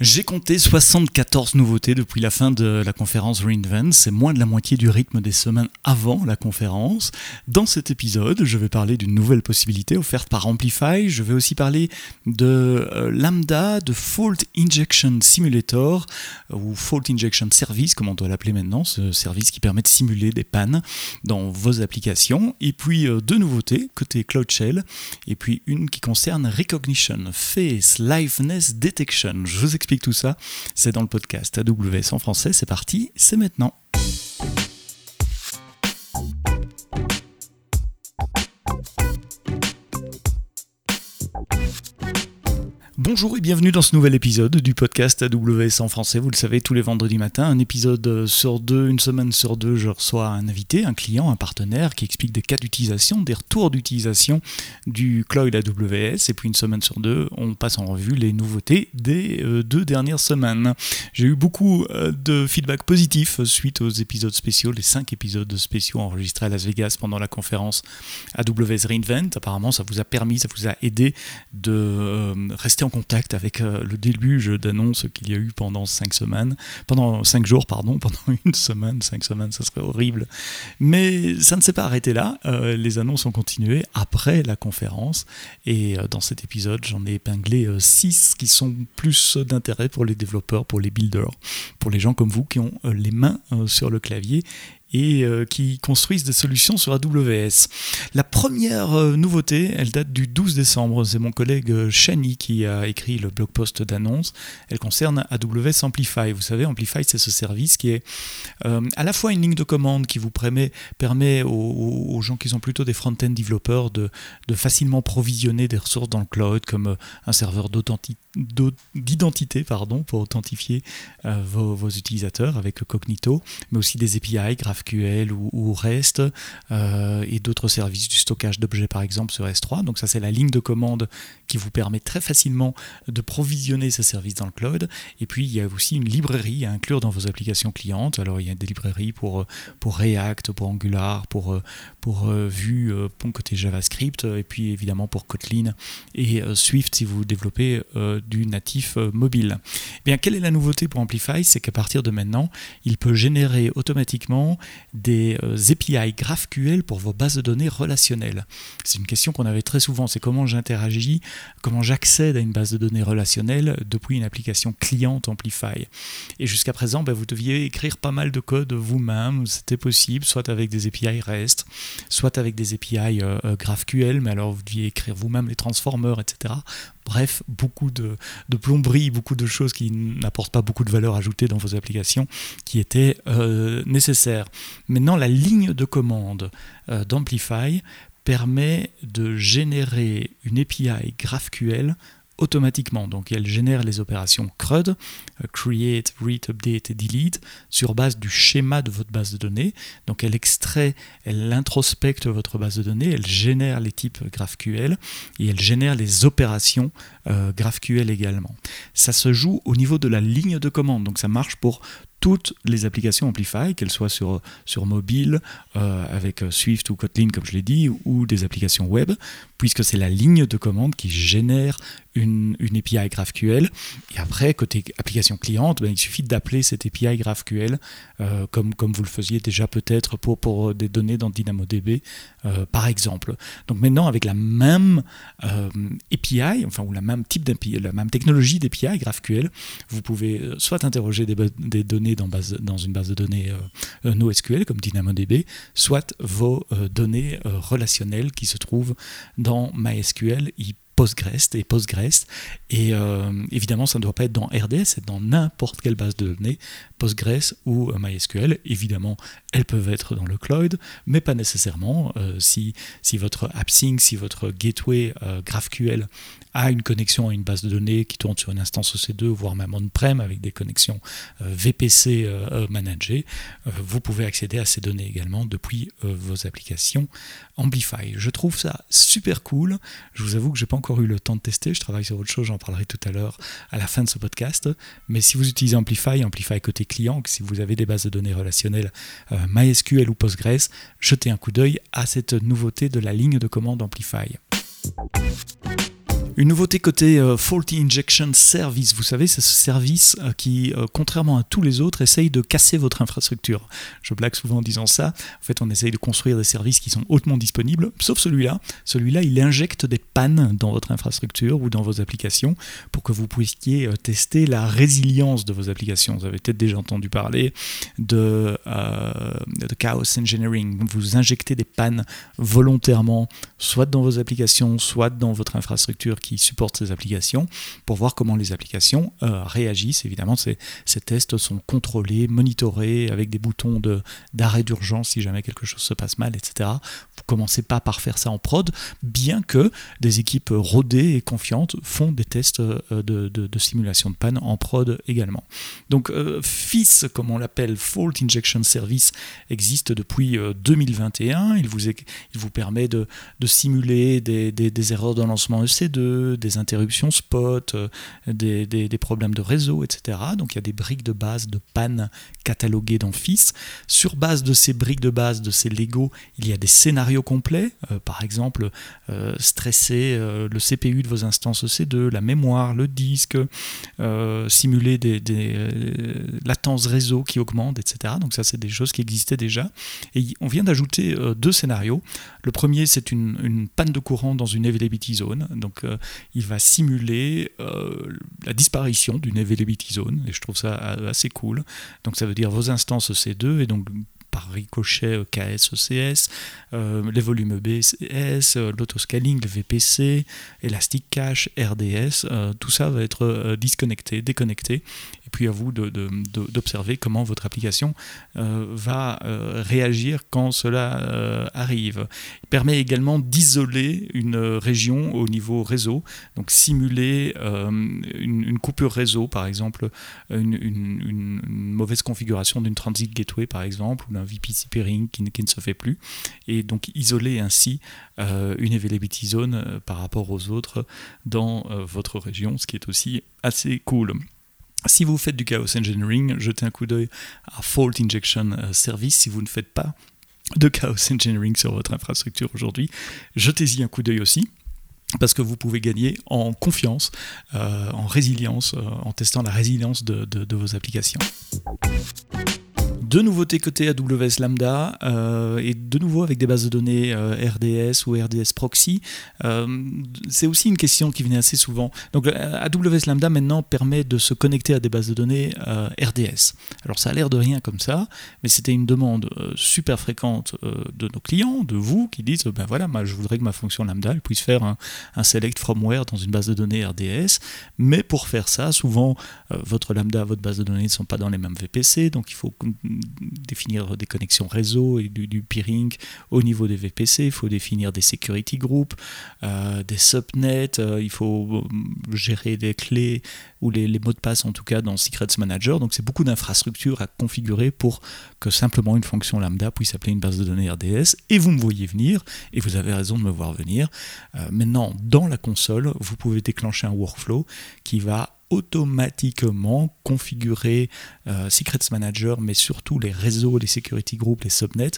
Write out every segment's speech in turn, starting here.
J'ai compté 74 nouveautés depuis la fin de la conférence Reinvent, c'est moins de la moitié du rythme des semaines avant la conférence. Dans cet épisode, je vais parler d'une nouvelle possibilité offerte par Amplify, je vais aussi parler de euh, Lambda, de Fault Injection Simulator, euh, ou Fault Injection Service, comme on doit l'appeler maintenant, ce service qui permet de simuler des pannes dans vos applications, et puis euh, deux nouveautés côté Cloud Shell, et puis une qui concerne Recognition, Face, Liveness Detection. Je vous explique tout ça, c'est dans le podcast AWS en français. C'est parti, c'est maintenant. Bonjour et bienvenue dans ce nouvel épisode du podcast AWS en français. Vous le savez, tous les vendredis matins, un épisode sur deux, une semaine sur deux, je reçois un invité, un client, un partenaire qui explique des cas d'utilisation, des retours d'utilisation du cloud AWS. Et puis une semaine sur deux, on passe en revue les nouveautés des euh, deux dernières semaines. J'ai eu beaucoup euh, de feedback positif suite aux épisodes spéciaux, les cinq épisodes spéciaux enregistrés à Las Vegas pendant la conférence AWS Reinvent. Apparemment, ça vous a permis, ça vous a aidé de euh, rester en contact avec euh, le déluge d'annonces qu'il y a eu pendant cinq semaines, pendant cinq jours, pardon, pendant une semaine, cinq semaines, ça serait horrible. Mais ça ne s'est pas arrêté là. Euh, les annonces ont continué après la conférence. Et euh, dans cet épisode, j'en ai épinglé six qui sont plus d'intérêt pour les développeurs, pour les builders, pour les gens comme vous qui ont les mains sur le clavier et euh, qui construisent des solutions sur AWS. La première euh, nouveauté, elle date du 12 décembre. C'est mon collègue euh, Shani qui a écrit le blog post d'annonce. Elle concerne AWS Amplify. Vous savez, Amplify, c'est ce service qui est à la fois une ligne de commande qui vous permet, permet aux, gens qui sont plutôt des front-end développeurs de, facilement provisionner des ressources dans le cloud, comme un serveur d'identité pardon, pour authentifier vos, vos, utilisateurs avec Cognito, mais aussi des API, GraphQL ou, REST euh, et d'autres services du stockage d'objets par exemple sur S3. Donc ça c'est la ligne de commande qui vous permet très facilement de provisionner ces services dans le cloud. Et puis il y a aussi une librairie à inclure dans vos applications clientes. Alors il y a des librairies pour, pour React, pour Angular, pour, pour euh, Vue, euh, pour côté JavaScript, et puis évidemment pour Kotlin et Swift si vous développez du natif mobile. Eh bien, quelle est la nouveauté pour Amplify? C'est qu'à partir de maintenant, il peut générer automatiquement des euh, API GraphQL pour vos bases de données relationnelles C'est une question qu'on avait très souvent, c'est comment j'interagis, comment j'accède à une base de données relationnelle depuis une application cliente Amplify. Et jusqu'à présent, ben, vous deviez écrire pas mal de code vous-même, c'était possible, soit avec des API REST, soit avec des API euh, euh, GraphQL, mais alors vous deviez écrire vous-même les transformers, etc. Bref, beaucoup de, plomberie, beaucoup de choses qui n'apportent pas beaucoup de valeur ajoutée dans vos applications qui étaient euh, nécessaires. Maintenant, la ligne de commande euh, d'Amplify permet de générer une API GraphQL automatiquement. Donc elle génère les opérations CRUD, euh, Create, Read, Update et Delete, sur base du schéma de votre base de données. Donc elle extrait, elle introspecte votre base de données, elle génère les types GraphQL et elle génère les opérations euh, GraphQL également. Ça se joue au niveau de la ligne de commande, donc ça marche pour toutes les applications Amplify, qu'elles soient sur, sur mobile, euh, avec Swift ou Kotlin, comme je l'ai dit, ou des applications web, puisque c'est la ligne de commande qui génère une, une, API GraphQL. Et après, côté application cliente, ben, il suffit d'appeler cette API GraphQL euh, comme, comme vous le faisiez déjà peut-être pour, pour des données dans DynamoDB, euh, par exemple. Donc maintenant, avec la même API, enfin, ou la même type la même technologie d'API GraphQL, vous pouvez soit interroger des données dans, une base de données euh, NoSQL comme DynamoDB, soit vos euh, données euh, relationnelles qui se trouvent dans MySQL. Postgres et Postgres. Et évidemment, ça ne doit pas être dans RDS, c'est dans n'importe quelle base de données, Postgres ou MySQL. Évidemment, elles peuvent être dans le cloud, mais pas nécessairement. si, si votre AppSync, si votre gateway GraphQL a une connexion à une base de données qui tourne sur une instance EC2, voire même on-prem avec des connexions euh, VPC euh, euh, managées, vous pouvez accéder à ces données également depuis vos applications Amplify. Je trouve ça super cool. Je vous avoue que je n'ai pas encore eu le temps de tester. Je travaille sur autre chose, j'en parlerai tout à l'heure à la fin de ce podcast. Mais si vous utilisez Amplify, Amplify côté client, si vous avez des bases de données relationnelles MySQL ou Postgres, jetez un coup d'œil à cette nouveauté de la ligne de commande Amplify. Une nouveauté côté euh, Faulty Injection Service, vous savez, c'est ce service euh, qui, euh, contrairement à tous les autres, essaye de casser votre infrastructure. Je blague souvent en disant ça. En fait, on essaye de construire des services qui sont hautement disponibles, sauf celui-là. Celui-là, il injecte des pannes dans votre infrastructure ou dans vos applications pour que vous puissiez tester la résilience de vos applications. Vous avez peut-être déjà entendu parler de chaos engineering. Vous injectez des pannes volontairement, soit dans vos applications, soit dans votre infrastructure qui supportent ces applications pour voir comment les applications euh, réagissent. Évidemment, ces, tests sont contrôlés, monitorés avec des boutons d'arrêt d'urgence si jamais quelque chose se passe mal, etc. Vous commencez pas par faire ça en prod, bien que des équipes rodées et confiantes font des tests euh, de, de, simulation de panne en prod également. Donc euh, FIS, comme on l'appelle, Fault Injection Service, existe depuis 2021. Il vous, il vous permet de, de simuler des, des, des erreurs de lancement EC2, des interruptions spot, euh, des, problèmes de réseau, etc. Donc il y a des briques de base de panne cataloguées dans FIS. Sur base de ces briques de base, de ces Lego, il y a des scénarios complets. Euh, par exemple, euh, stresser le CPU de vos instances EC2, la mémoire, le disque, simuler des, latences réseau qui augmentent, etc. Donc ça, c'est des choses qui existaient déjà. Et on vient d'ajouter deux scénarios. Le premier, c'est une, une, panne de courant dans une availability zone. Donc il va simuler euh, la disparition d'une availability zone, et je trouve ça assez cool. Donc ça veut dire vos instances C2, et donc par ricochet KS, ECS, euh, les volumes BS, euh, l'autoscaling, le VPC, Elastic Cache, RDS, tout ça va être disconnecté, déconnecté et puis à vous d'observer comment votre application euh, va euh, réagir quand cela euh, arrive. Il permet également d'isoler une région au niveau réseau, donc simuler une, coupure réseau, par exemple une, mauvaise configuration d'une transit gateway, par exemple, ou d'un VPC ring qui, ne se fait plus, et donc isoler ainsi une availability zone par rapport aux autres dans votre région, ce qui est aussi assez cool. Si vous faites du chaos engineering, jetez un coup d'œil à Fault Injection euh, Service. Si vous ne faites pas de chaos engineering sur votre infrastructure aujourd'hui, jetez-y un coup d'œil aussi parce que vous pouvez gagner en confiance, euh, en résilience, euh, en testant la résilience de vos applications. Deux nouveautés côté AWS Lambda euh, et de nouveau avec des bases de données euh, RDS ou RDS Proxy. Euh, c'est aussi une question qui venait assez souvent. Donc AWS Lambda maintenant permet de se connecter à des bases de données RDS. Alors ça a l'air de rien comme ça, mais c'était une demande super fréquente de nos clients, de vous, qui disent ben voilà, je voudrais que ma fonction Lambda puisse faire un, un, select from where dans une base de données RDS, mais pour faire ça, souvent votre Lambda, votre base de données ne sont pas dans les mêmes VPC, donc il faut définir des connexions réseau et du, peering au niveau des VPC, il faut définir des security groups, euh, des subnets, euh, il faut euh, gérer les clés ou les, mots de passe en tout cas dans Secrets Manager. Donc c'est beaucoup d'infrastructures à configurer pour que simplement une fonction lambda puisse appeler une base de données RDS. Et vous me voyez venir, et vous avez raison de me voir venir. maintenant, dans la console, vous pouvez déclencher un workflow qui va automatiquement configurer euh, Secrets Manager, mais surtout les réseaux, les security groups, les subnets,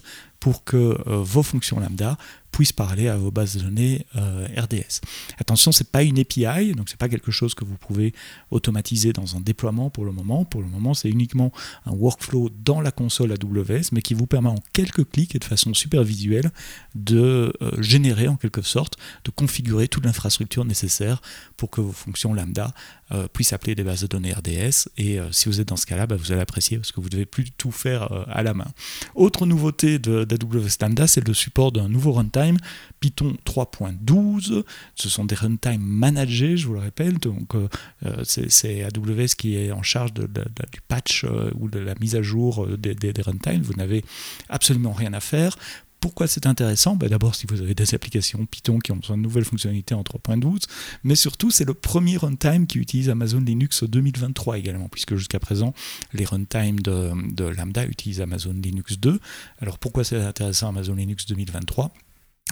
pour que euh, vos fonctions lambda puissent parler à vos bases de données euh, RDS. Attention, c'est pas une API, donc c'est pas quelque chose que vous pouvez automatiser dans un déploiement pour le moment. Pour le moment, c'est uniquement un workflow dans la console AWS, mais qui vous permet en quelques clics et de façon super visuelle de euh, générer en quelque sorte, de configurer toute l'infrastructure nécessaire pour que vos fonctions lambda puissent appeler des bases de données RDS. Et si vous êtes dans ce cas-là, bah, vous allez apprécier parce que vous devez plus tout faire à la main. Autre nouveauté de AWS Lambda, c'est le support d'un nouveau runtime, Python 3.12. Ce sont des runtimes managés, je vous le rappelle. Donc, euh, euh, c'est AWS qui est en charge du patch euh, ou de la mise à jour des, des, des runtimes. Vous n'avez absolument rien à faire. Pourquoi c'est intéressant? Ben, D'abord, si vous avez des applications Python qui ont besoin de nouvelles fonctionnalités en 3.12, mais surtout, c'est le premier runtime qui utilise Amazon Linux 2023 également, puisque jusqu'à présent, les runtimes de, de Lambda utilisent Amazon Linux 2. Alors pourquoi c'est intéressant Amazon Linux 2023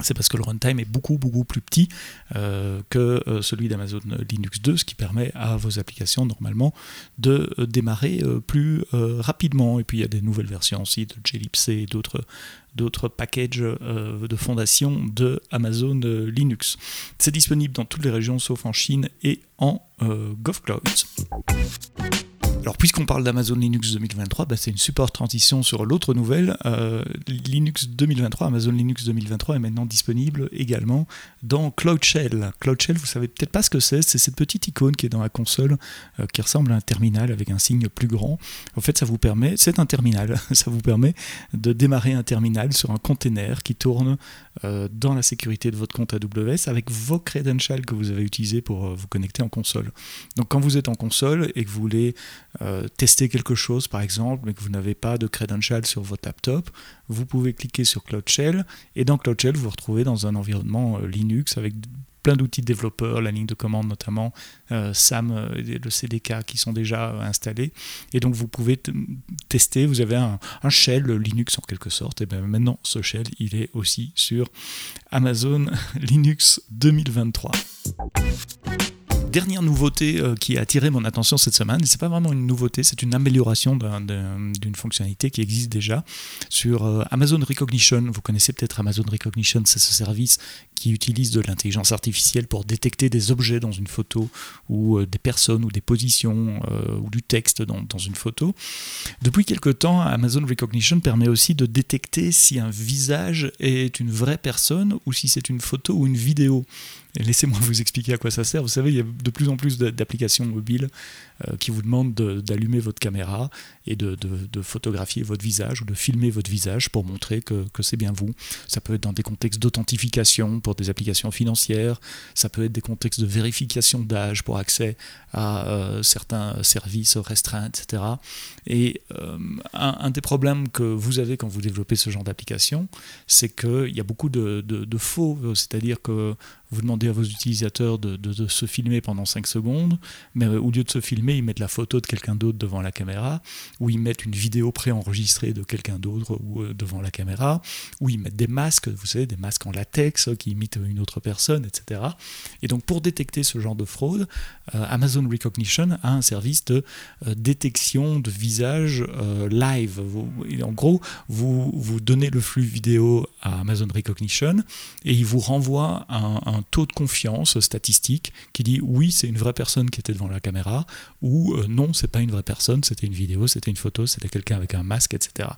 c'est parce que le runtime est beaucoup beaucoup plus petit euh, que euh, celui d'Amazon Linux 2, ce qui permet à vos applications normalement de euh, démarrer plus rapidement. Et puis il y a des nouvelles versions aussi de JLibC et d'autres d'autres packages de fondation de Amazon Linux. C'est disponible dans toutes les régions sauf en Chine et en GovClouds. Alors, puisqu'on parle d'Amazon Linux 2023, bah, c'est une super transition sur l'autre nouvelle. Euh, Linux 2023, Amazon Linux 2023 est maintenant disponible également dans Cloud Shell. Cloud Shell, vous savez peut-être pas ce que c'est, c'est cette petite icône qui est dans la console euh, qui ressemble à un terminal avec un signe plus grand. En fait, ça vous permet, c'est un terminal, ça vous permet de démarrer un terminal sur un container qui tourne euh, dans la sécurité de votre compte AWS avec vos credentials que vous avez utilisés pour vous connecter en console. Donc, quand vous êtes en console et que vous voulez euh, tester quelque chose par exemple, mais que vous n'avez pas de credential sur votre laptop, vous pouvez cliquer sur Cloud Shell et dans Cloud Shell vous vous retrouvez dans un environnement euh, Linux avec plein d'outils développeurs, la ligne de commande notamment, euh, SAM et le CDK qui sont déjà installés. Et donc vous pouvez tester, vous avez un, un, shell Linux en quelque sorte, et bien maintenant ce shell il est aussi sur Amazon Linux 2023 dernière nouveauté euh, qui a attiré mon attention cette semaine, c'est pas vraiment une nouveauté, c'est une amélioration d'une fonctionnalité qui existe déjà sur euh, Amazon Recognition. Vous connaissez peut-être Amazon Recognition, c'est ce service qui utilise de l'intelligence artificielle pour détecter des objets dans une photo ou euh, des personnes ou des positions ou du texte dans, dans, une photo. Depuis quelque temps, Amazon Recognition permet aussi de détecter si un visage est une vraie personne ou si c'est une photo ou une vidéo. Laissez-moi vous expliquer à quoi ça sert. Vous savez, il y a de plus en plus d'applications mobiles euh, qui vous demandent d'allumer votre caméra et de, photographier votre visage ou de filmer votre visage pour montrer que, c'est bien vous. Ça peut être dans des contextes d'authentification pour des applications financières, ça peut être des contextes de vérification d'âge pour accès à euh, certains services restreints, etc. Et euh, un, des problèmes que vous avez quand vous développez ce genre d'application, c'est qu'il y a beaucoup de, faux, c'est-à-dire que vous demandez à vos utilisateurs de, se filmer pendant 5 secondes, mais au lieu de se filmer, ils mettent la photo de quelqu'un d'autre devant la caméra, ou ils mettent une vidéo préenregistrée de quelqu'un d'autre euh, devant la caméra, ou ils mettent des masques, vous savez, des masques en latex qui imitent une autre personne, etc. Et donc pour détecter ce genre de fraude, euh, Amazon Recognition a un service de euh, détection de visage live. en gros, vous, vous donnez le flux vidéo à Amazon Recognition et il vous renvoie un taux de confiance statistique qui dit oui, c'est une vraie personne qui était devant la caméra, ou euh, non, c'est pas une vraie personne, c'était une vidéo, c'était une photo, c'était quelqu'un avec un masque, etc.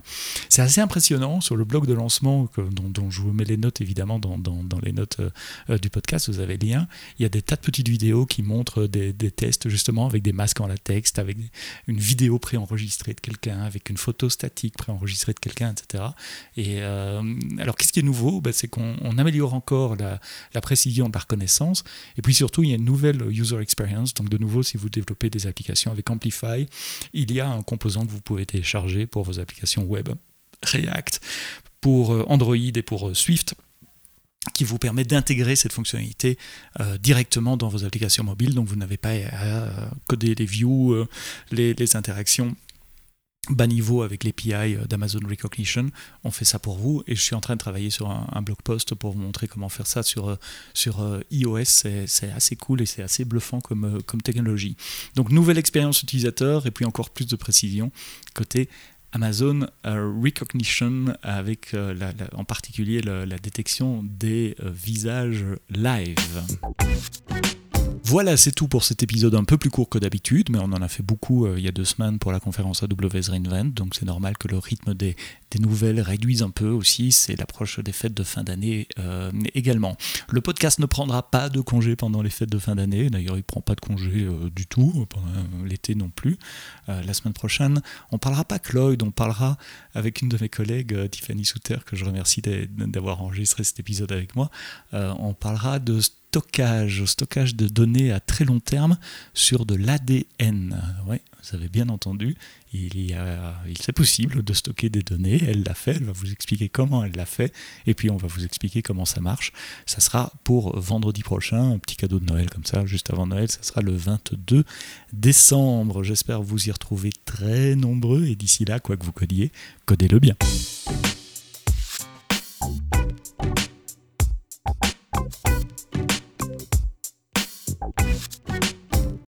C'est assez impressionnant sur le blog de lancement, dont, je vous mets les notes évidemment dans, les notes euh, euh, du podcast, vous avez le lien. Il y a des tas de petites vidéos qui montrent des, tests justement avec des masques en latex, avec une vidéo préenregistrée de quelqu'un, avec une photo statique préenregistrée de quelqu'un, etc. Et alors, qu'est-ce qui est nouveau? Ben, C'est qu'on améliore encore la, la précision de la reconnaissance. Et puis surtout, il y a une nouvelle user experience. Donc de nouveau, si vous développez des applications avec Amplify, il y a un composant que vous pouvez télécharger pour vos applications web, React, pour euh, Android et pour euh, Swift qui vous permet d'intégrer cette fonctionnalité euh, directement dans vos applications mobiles, donc vous n'avez pas à coder les views, les interactions bas niveau avec l'API euh, d'Amazon Recognition. On fait ça pour vous et je suis en train de travailler sur un, blog post pour vous montrer comment faire ça sur, euh, sur euh, iOS. C'est assez cool et c'est assez bluffant comme, comme technologie. Donc nouvelle expérience utilisateur et puis encore plus de précision côté Amazon Recognition avec en particulier la, détection des visages live. Voilà, c'est tout pour cet épisode un peu plus court que d'habitude, mais on en a fait beaucoup euh, il y a deux semaines pour la conférence AWS Reinvent, donc c'est normal que le rythme des, nouvelles réduise un peu aussi, c'est l'approche des fêtes de fin d'année euh, également. Le podcast ne prendra pas de congé pendant les fêtes de fin d'année, d'ailleurs il ne prend pas de congé euh, du tout, pendant l'été non plus. la semaine prochaine, on parlera pas Cloyd, on parlera avec une de mes collègues, Tiffany Souter, que je remercie d'avoir enregistré cet épisode avec moi, on parlera de stockage, stockage de données à très long terme sur de l'ADN. Oui, vous avez bien entendu, il, c'est possible de stocker des données, elle l'a fait, elle va vous expliquer comment elle l'a fait, et puis on va vous expliquer comment ça marche. Ça sera pour vendredi prochain, un petit cadeau de Noël comme ça, juste avant Noël, ça sera le 22 décembre. J'espère vous y retrouver très nombreux, et d'ici là, quoi que vous codiez, codez-le bien.